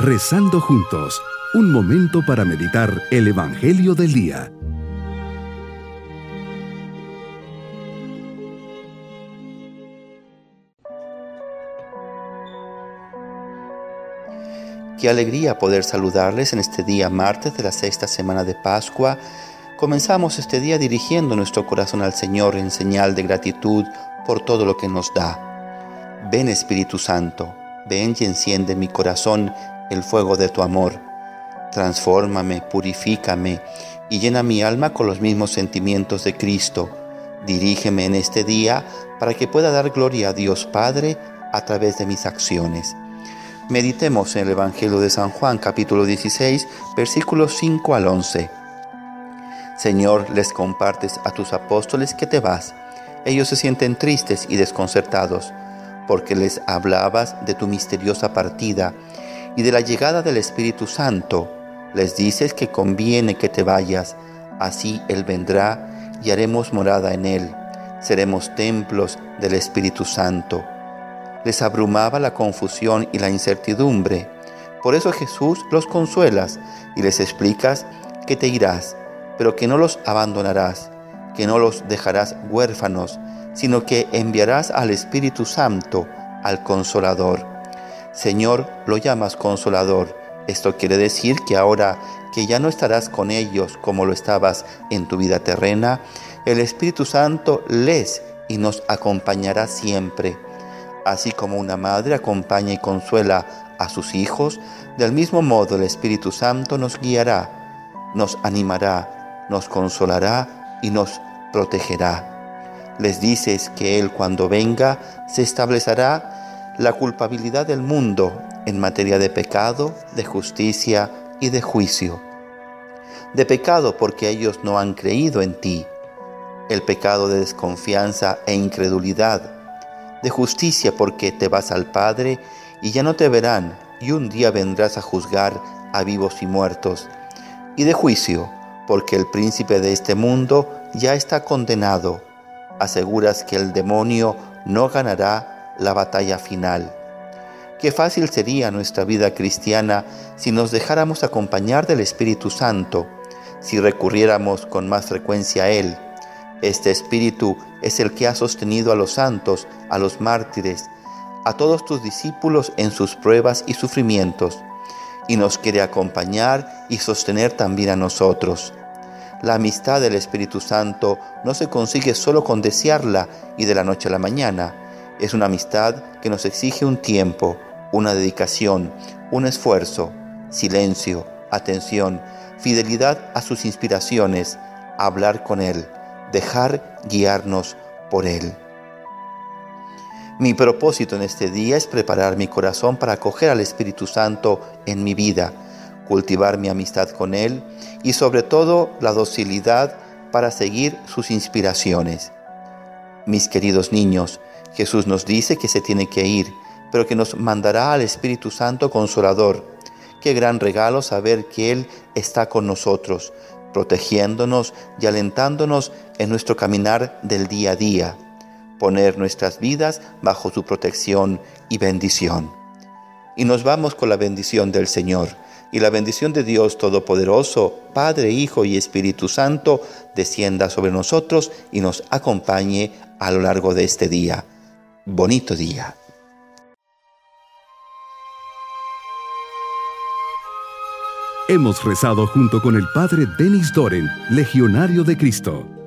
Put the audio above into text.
Rezando juntos, un momento para meditar el Evangelio del Día. Qué alegría poder saludarles en este día martes de la sexta semana de Pascua. Comenzamos este día dirigiendo nuestro corazón al Señor en señal de gratitud por todo lo que nos da. Ven Espíritu Santo, ven y enciende en mi corazón el fuego de tu amor. Transfórmame, purifícame y llena mi alma con los mismos sentimientos de Cristo. Dirígeme en este día para que pueda dar gloria a Dios Padre a través de mis acciones. Meditemos en el Evangelio de San Juan capítulo 16 versículos 5 al 11. Señor, les compartes a tus apóstoles que te vas. Ellos se sienten tristes y desconcertados, porque les hablabas de tu misteriosa partida y de la llegada del Espíritu Santo. Les dices que conviene que te vayas, así Él vendrá y haremos morada en Él. Seremos templos del Espíritu Santo les abrumaba la confusión y la incertidumbre. Por eso Jesús los consuelas y les explicas que te irás, pero que no los abandonarás, que no los dejarás huérfanos, sino que enviarás al Espíritu Santo, al Consolador. Señor, lo llamas Consolador. Esto quiere decir que ahora que ya no estarás con ellos como lo estabas en tu vida terrena, el Espíritu Santo les y nos acompañará siempre Así como una madre acompaña y consuela a sus hijos, del mismo modo el Espíritu Santo nos guiará, nos animará, nos consolará y nos protegerá. Les dices que Él cuando venga se establecerá la culpabilidad del mundo en materia de pecado, de justicia y de juicio. De pecado porque ellos no han creído en ti, el pecado de desconfianza e incredulidad, de justicia porque te vas al Padre y ya no te verán, y un día vendrás a juzgar a vivos y muertos, y de juicio porque el príncipe de este mundo ya está condenado. Aseguras que el demonio no ganará la batalla final. Qué fácil sería nuestra vida cristiana si nos dejáramos acompañar del Espíritu Santo, si recurriéramos con más frecuencia a Él este Espíritu es el que ha sostenido a los santos, a los mártires, a todos tus discípulos en sus pruebas y sufrimientos, y nos quiere acompañar y sostener también a nosotros. La amistad del Espíritu Santo no se consigue solo con desearla y de la noche a la mañana. Es una amistad que nos exige un tiempo, una dedicación, un esfuerzo, silencio, atención, fidelidad a sus inspiraciones, hablar con Él dejar guiarnos por Él. Mi propósito en este día es preparar mi corazón para acoger al Espíritu Santo en mi vida, cultivar mi amistad con Él y sobre todo la docilidad para seguir sus inspiraciones. Mis queridos niños, Jesús nos dice que se tiene que ir, pero que nos mandará al Espíritu Santo Consolador. Qué gran regalo saber que Él está con nosotros, protegiéndonos y alentándonos en nuestro caminar del día a día, poner nuestras vidas bajo su protección y bendición. Y nos vamos con la bendición del Señor. Y la bendición de Dios Todopoderoso, Padre, Hijo y Espíritu Santo, descienda sobre nosotros y nos acompañe a lo largo de este día. Bonito día. Hemos rezado junto con el Padre Denis Doren, Legionario de Cristo.